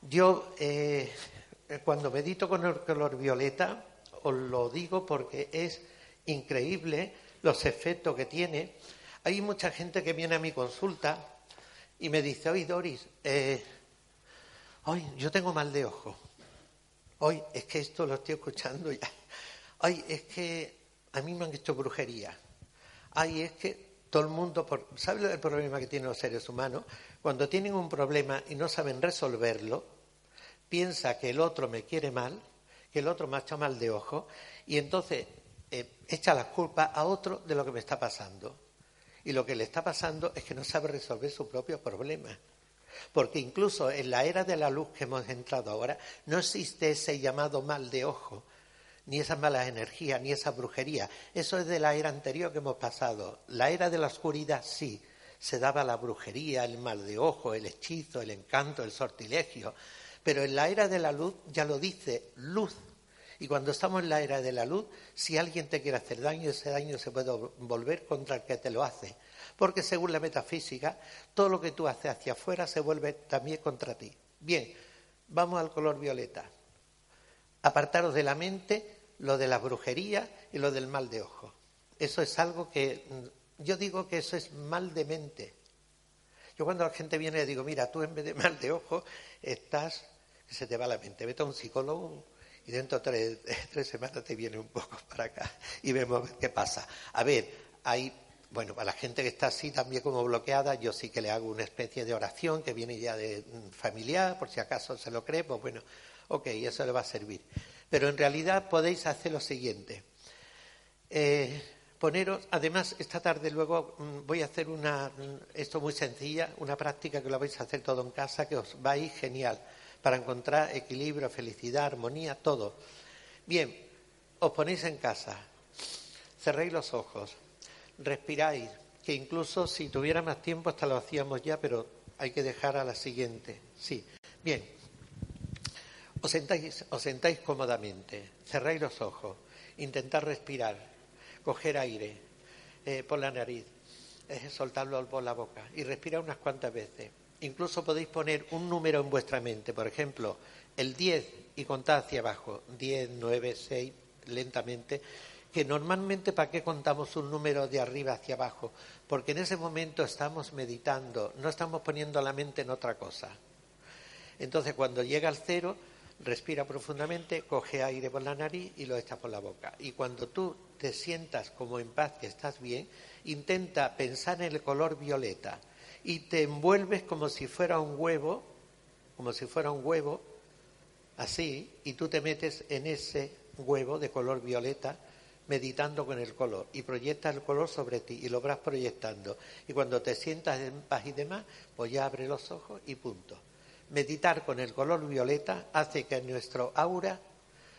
yo eh, cuando medito con el color violeta, os lo digo porque es increíble los efectos que tiene. Hay mucha gente que viene a mi consulta y me dice, oye Doris, eh, hoy yo tengo mal de ojo. Hoy es que esto lo estoy escuchando ya. Ay, es que a mí me han hecho brujería. Ay, es que todo el mundo, por... ¿sabe el problema que tienen los seres humanos? Cuando tienen un problema y no saben resolverlo, piensa que el otro me quiere mal, que el otro me ha hecho mal de ojo, y entonces eh, echa la culpa a otro de lo que me está pasando. Y lo que le está pasando es que no sabe resolver su propio problema. Porque incluso en la era de la luz que hemos entrado ahora, no existe ese llamado mal de ojo, ni esas malas energías, ni esa brujería. Eso es de la era anterior que hemos pasado. La era de la oscuridad, sí, se daba la brujería, el mal de ojo, el hechizo, el encanto, el sortilegio. Pero en la era de la luz ya lo dice, luz. Y cuando estamos en la era de la luz, si alguien te quiere hacer daño, ese daño se puede volver contra el que te lo hace. Porque según la metafísica, todo lo que tú haces hacia afuera se vuelve también contra ti. Bien, vamos al color violeta. Apartaros de la mente lo de la brujería y lo del mal de ojo. Eso es algo que yo digo que eso es mal de mente. Yo cuando la gente viene le digo, mira, tú en vez de mal de ojo estás, que se te va la mente, vete a un psicólogo y dentro de tres, semanas te viene un poco para acá y vemos qué pasa. A ver, hay, bueno, para la gente que está así también como bloqueada, yo sí que le hago una especie de oración que viene ya de mm, familiar, por si acaso se lo cree, pues bueno, ok, eso le va a servir. Pero en realidad podéis hacer lo siguiente. Eh, poneros, además, esta tarde luego mm, voy a hacer una, mm, esto muy sencilla, una práctica que lo vais a hacer todo en casa, que os va a ir genial. para encontrar equilibrio, felicidad, armonía, todo. Bien, os ponéis en casa, cerréis los ojos, respiráis, que incluso si tuviera más tiempo hasta lo hacíamos ya, pero hay que dejar a la siguiente. Sí, bien. Os sentáis, os sentáis cómodamente, cerráis los ojos, intentad respirar, coger aire eh, por la nariz, eh, soltarlo por la boca. Y respirar unas cuantas veces. Incluso podéis poner un número en vuestra mente, por ejemplo, el 10 y contad hacia abajo, 10, 9, 6, lentamente, que normalmente para qué contamos un número de arriba hacia abajo, porque en ese momento estamos meditando, no estamos poniendo la mente en otra cosa. Entonces cuando llega al cero, respira profundamente, coge aire por la nariz y lo echa por la boca. Y cuando tú te sientas como en paz, que estás bien, intenta pensar en el color violeta y te envuelves como si fuera un huevo, como si fuera un huevo, así, y tú te metes en ese huevo de color violeta meditando con el color y proyectas el color sobre ti y lo proyectando. Y cuando te sientas en paz y demás, pues ya abre los ojos y punto. Meditar con el color violeta hace que nuestro aura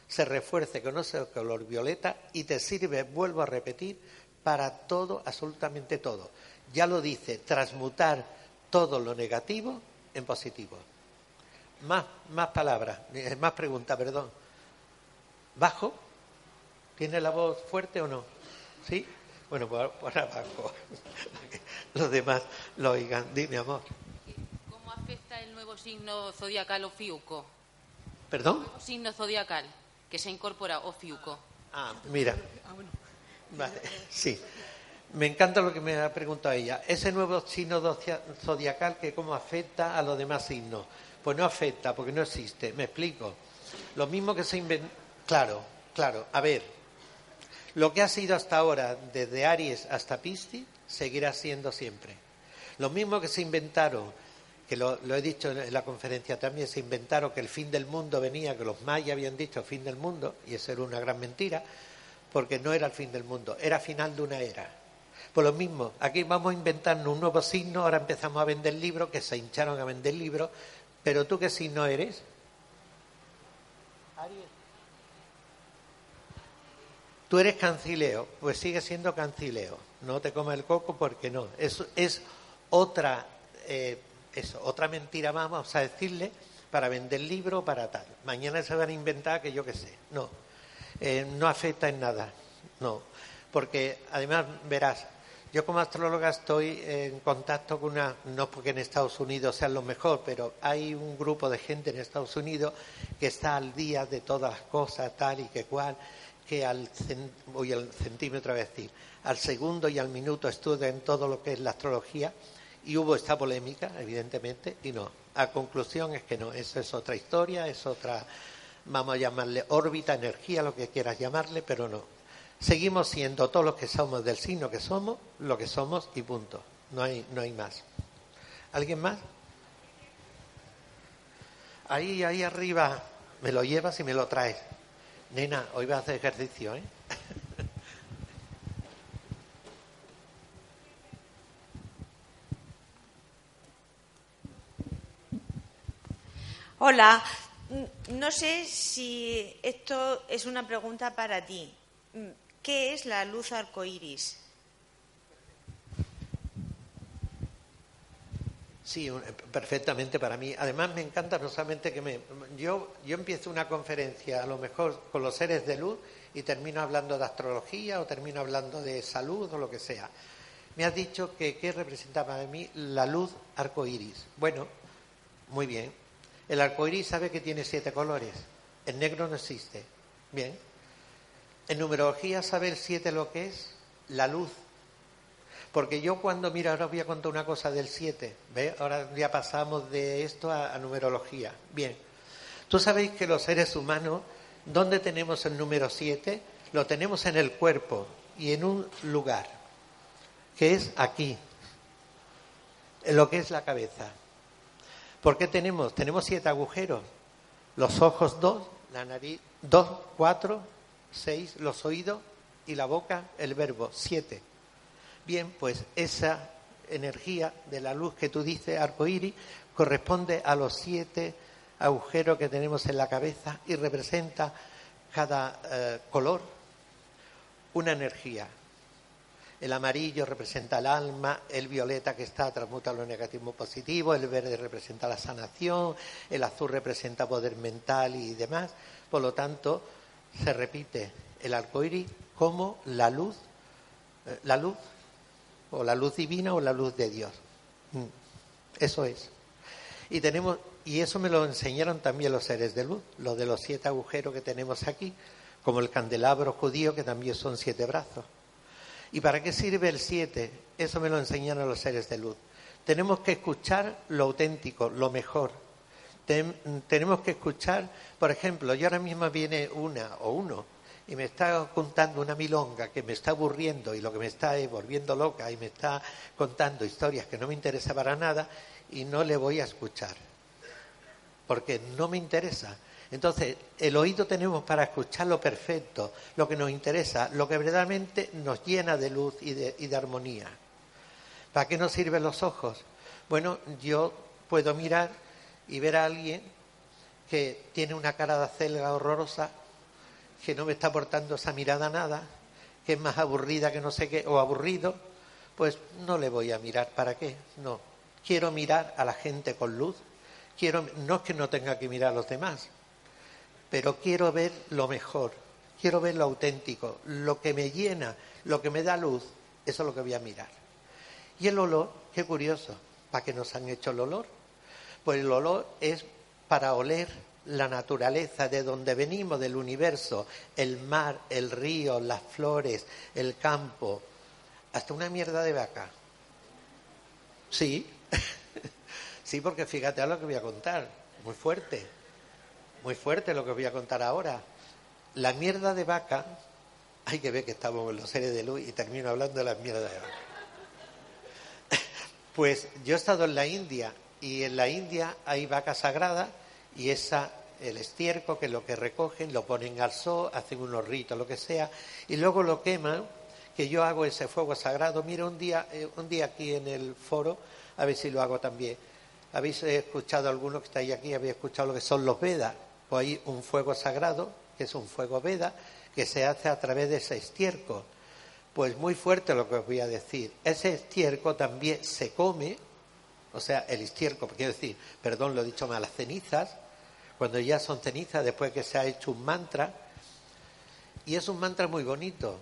se refuerce con ese color violeta y te sirve, vuelvo a repetir, para todo, absolutamente todo. Ya lo dice, transmutar todo lo negativo en positivo. Más, más palabras, eh, más preguntas, perdón. ¿Bajo? ¿Tiene la voz fuerte o no? ¿Sí? Bueno, pues ahora abajo. Los demás lo oigan. Dime, amor. ¿Cómo afecta el nuevo signo zodiacal Ofiuco? ¿Perdón? El nuevo signo zodiacal que se incorpora Ofiuco. Ah, mira. Vale, sí. Me encanta lo que me ha preguntado ella. Ese nuevo signo zodiacal que cómo afecta a los demás signos. Pues no afecta porque no existe. Me explico. Lo mismo que se inventó. Claro, claro. A ver, lo que ha sido hasta ahora, desde Aries hasta Piscis, seguirá siendo siempre. Lo mismo que se inventaron, que lo, he dicho en la conferencia también, se inventaron que el fin del mundo venía, que los mayas habían dicho fin del mundo, y eso era una gran mentira, porque no era el fin del mundo, era final de una era. Por lo mismo, aquí vamos a inventarnos un nuevo signo, ahora empezamos a vender libros, que se hincharon a vender libros, pero tú qué signo eres? Aries. Tú eres cancileo, pues sigue siendo cancileo. No te comas el coco porque no. Es, es otra, eh, eso, otra mentira, vamos a decirle, para vender libro para tal. Mañana se van a inventar que yo qué sé. No, eh, no afecta en nada. No, porque además verás, yo como astróloga estoy en contacto con una, no porque en Estados Unidos sea lo mejor, pero hay un grupo de gente en Estados Unidos que está al día de todas las cosas, tal y que cual que al, voy al centímetro a decir, al segundo y al minuto estudian todo lo que es la astrología y hubo esta polémica, evidentemente, y no. A conclusión es que no, eso es otra historia, es otra, vamos a llamarle órbita, energía, lo que quieras llamarle, pero no. Seguimos siendo todos los que somos del signo que somos, lo que somos y punto. No hay, no hay más. ¿Alguien más? Ahí, ahí arriba, me lo llevas y me lo traes. Nena, hoy vas a hacer ejercicio, ¿eh? Hola, no sé si esto es una pregunta para ti. ¿Qué es la luz arcoíris? Sí, perfectamente para mí. Además me encanta no solamente que me... Yo, yo empiezo una conferencia a lo mejor con los seres de luz y termino hablando de astrología o termino hablando de salud o lo que sea. Me has dicho que qué representa para mí la luz arcoíris. Bueno, muy bien. El arcoíris sabe que tiene siete colores. El negro no existe. Bien. En numerología sabe el siete lo que es la luz porque yo cuando, mira, ahora os voy a contar una cosa del 7, ¿ves? Ahora ya pasamos de esto a, numerología. Bien, tú sabéis que los seres humanos, ¿dónde tenemos el número 7? Lo tenemos en el cuerpo y en un lugar, que es aquí, en lo que es la cabeza. ¿Por qué tenemos? Tenemos siete agujeros. Los ojos dos, la nariz dos, cuatro, seis, los oídos y la boca, el verbo, siete. Bien, pues esa energía de la luz que tú dices, arcoíris, corresponde a los siete agujero que tenemos en la cabeza y representa cada eh, color una energía. El amarillo representa el alma, el violeta que está transmuta lo negativo positivo, el verde representa la sanación, el azul representa poder mental y demás. Por lo tanto, se repite el arcoíris como la luz, eh, la luz, o la luz divina o la luz de Dios. Mm, eso es. Y tenemos, y eso me lo enseñaron también los seres de luz, los de los siete agujeros que tenemos aquí, como el candelabro judío, que también son siete brazos. ¿Y para qué sirve el siete? Eso me lo enseñaron los seres de luz. Tenemos que escuchar lo auténtico, lo mejor. tenemos que escuchar, por ejemplo, yo ahora mismo viene una o uno y me está contando una milonga que me está aburriendo y lo que me está volviendo loca y me está contando historias que no me interesa para nada y no le voy a escuchar porque no me interesa. Entonces, el oído tenemos para escuchar lo perfecto, lo que nos interesa, lo que verdaderamente nos llena de luz y de, y de armonía. ¿Para qué nos sirven los ojos? Bueno, yo puedo mirar y ver a alguien que tiene una cara de acelga horrorosa que no me está aportando esa mirada nada, que es más aburrida que no sé qué, o aburrido, pues no le voy a mirar. ¿Para qué? No. Quiero mirar a la gente con luz. Quiero, no es que no tenga que mirar a los demás, pero quiero ver lo mejor, quiero ver lo auténtico, lo que me llena, lo que me da luz, eso es lo que voy a mirar. Y el olor, qué curioso, ¿para qué nos han hecho el olor? Pues el olor es para oler la naturaleza de donde venimos, del universo, el mar, el río, las flores, el campo, hasta una mierda de vaca. Sí, sí, porque fíjate a lo que voy a contar, muy fuerte, muy fuerte lo que voy a contar ahora. La mierda de vaca, hay que ver que estamos en los seres de luz y termino hablando de la mierda de vaca. Pues yo he estado en la India y en la India hay vacas sagradas y esa el estiércol que lo que recogen lo ponen al sol, hacen unos ritos, lo que sea, y luego lo queman, que yo hago ese fuego sagrado. Mira, un día, eh, un día aquí en el foro, a ver si lo hago también. Habéis escuchado, algunos que estáis aquí, habéis escuchado lo que son los Vedas. Pues hay un fuego sagrado, que es un fuego Veda, que se hace a través de ese estiércol. Pues muy fuerte lo que os voy a decir. Ese estiércol también se come, o sea, el estiércol, quiero decir, perdón, lo he dicho mal, las cenizas, cuando ya son cenizas, después que se ha hecho un mantra. Y es un mantra muy bonito.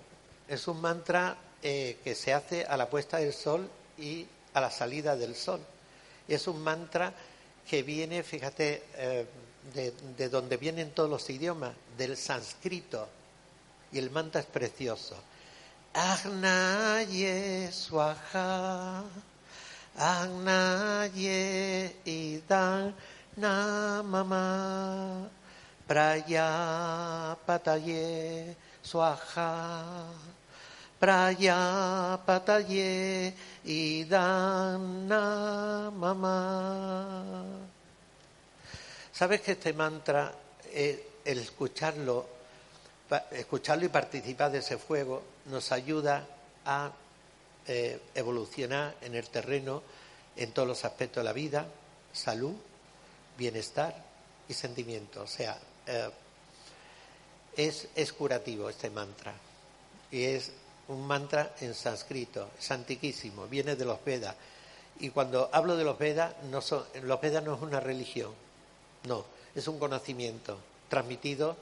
Es un mantra eh, que se hace a la puesta del sol y a la salida del sol. Es un mantra que viene, fíjate, eh, de, de, donde vienen todos los idiomas, del sánscrito. Y el mantra es precioso. Agnaye swaha, Agnaye idan Namama Prayapataye Swaha Prayapataye Idanamama ¿Sabes que este mantra, el escucharlo, escucharlo y participar de ese fuego, nos ayuda a eh, evolucionar en el terreno en todos los aspectos de la vida, salud, bienestar y sentimiento. O sea, eh, es, es, curativo este mantra. Y es un mantra en sánscrito, es antiquísimo, viene de los Vedas. Y cuando hablo de los Vedas, no son, los Vedas no es una religión, no, es un conocimiento transmitido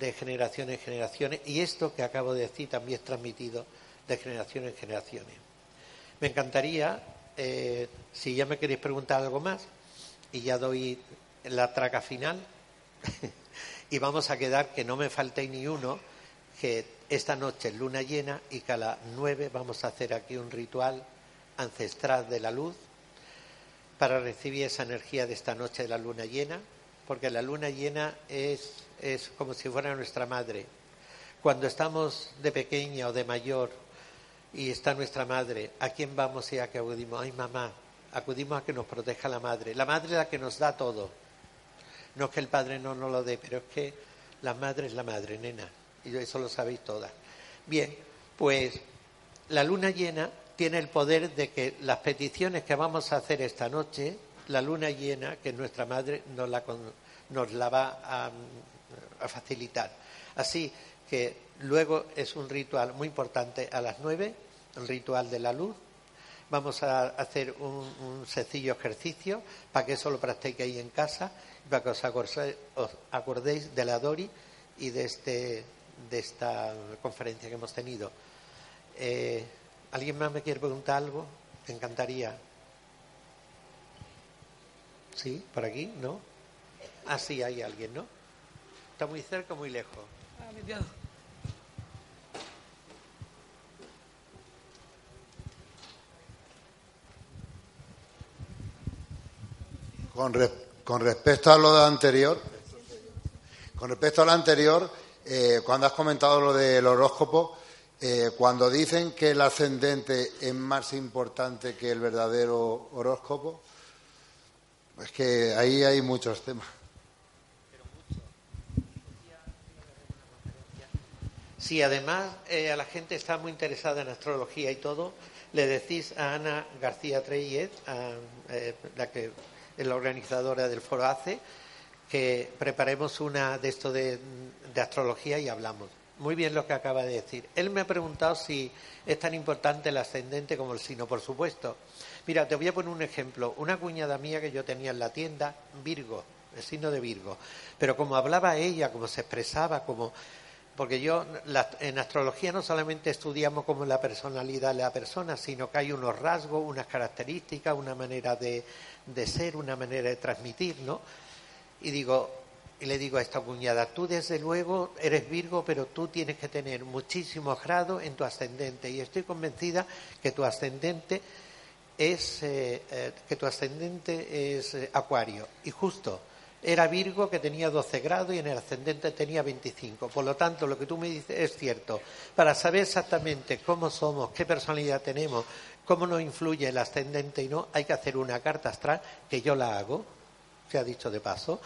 de generación en generaciones. Y esto que acabo de decir también es transmitido de generación en generaciones. Me encantaría, eh, si ya me queréis preguntar algo más, y ya doy la traca final. y vamos a quedar que no me falte ni uno, que esta noche es luna llena y que a las nueve vamos a hacer aquí un ritual ancestral de la luz para recibir esa energía de esta noche de la luna llena, porque la luna llena es, es como si fuera nuestra madre. Cuando estamos de pequeña o de mayor y está nuestra madre, ¿a quién vamos y a qué acudimos? Ay, mamá, acudimos a que nos proteja la madre. La madre es la que nos da todo. No es que el padre no nos lo dé, pero es que la madre es la madre, nena. Y eso lo sabéis todas. Bien, pues la luna llena tiene el poder de que las peticiones que vamos a hacer esta noche la luna llena que nuestra madre nos la, nos la va a, facilitar. Así que luego es un ritual muy importante a las nueve, el ritual de la luz. Vamos a hacer un, sencillo ejercicio para que eso lo practiquéis en casa y para que os acordéis, de la Dori y de, este, de esta conferencia que hemos tenido. Eh, ¿Alguien más me quiere preguntar algo? Me encantaría. ¿Sí? ¿Por aquí? ¿No? Ah, sí, hay alguien, ¿no? ¿Está muy cerca o muy lejos? Ah, con, respecto a lo anterior, con respecto a lo anterior, eh, cuando has comentado lo del horóscopo, eh, cuando dicen que el ascendente es más importante que el verdadero horóscopo, es que ahí hay muchos temas. Si además eh, a la gente está muy interesada en astrología y todo, le decís a Ana García Treyet, la que la organizadora del foro ACE, que preparemos una de esto de astrología y hablamos. Muy bien lo que acaba de decir. Él me ha preguntado si es tan importante el ascendente como el signo, por supuesto. Mira, te voy a poner un ejemplo. Una cuñada mía que yo tenía en la tienda, Virgo, el signo de Virgo. Pero como hablaba ella, como se expresaba, como porque yo en astrología no solamente estudiamos como la personalidad de la persona, sino que hay unos rasgos, unas características, una manera de, de ser, una manera de transmitir, ¿no? Y digo, y le digo a esta cuñada, tú desde luego eres Virgo, pero tú tienes que tener muchísimos grados en tu ascendente. Y estoy convencida que tu ascendente es, eh, eh, que tu ascendente es eh, Acuario. Y justo, era Virgo que tenía 12 grados y en el ascendente tenía 25. Por lo tanto, lo que tú me dices es cierto. Para saber exactamente cómo somos, qué personalidad tenemos, cómo nos influye el ascendente y no, hay que hacer una carta astral, que yo la hago, se ha dicho de paso,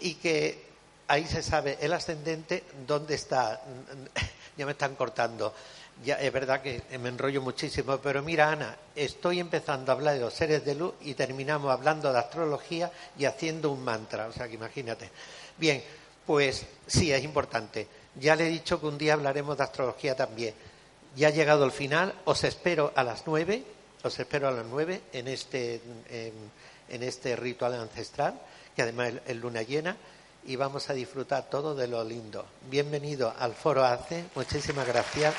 y que ahí se sabe el ascendente dónde está. ya me están cortando. Ya es verdad que me enrollo muchísimo, pero mira, Ana, estoy empezando a hablar de los seres de luz y terminamos hablando de astrología y haciendo un mantra. O sea que imagínate. Bien, pues sí, es importante. Ya le he dicho que un día hablaremos de astrología también. Ya ha llegado el final, os espero a las nueve, os espero a las nueve en este, en este ritual ancestral que además es luna llena, y vamos a disfrutar todo de lo lindo. Bienvenido al Foro ACE, muchísimas gracias.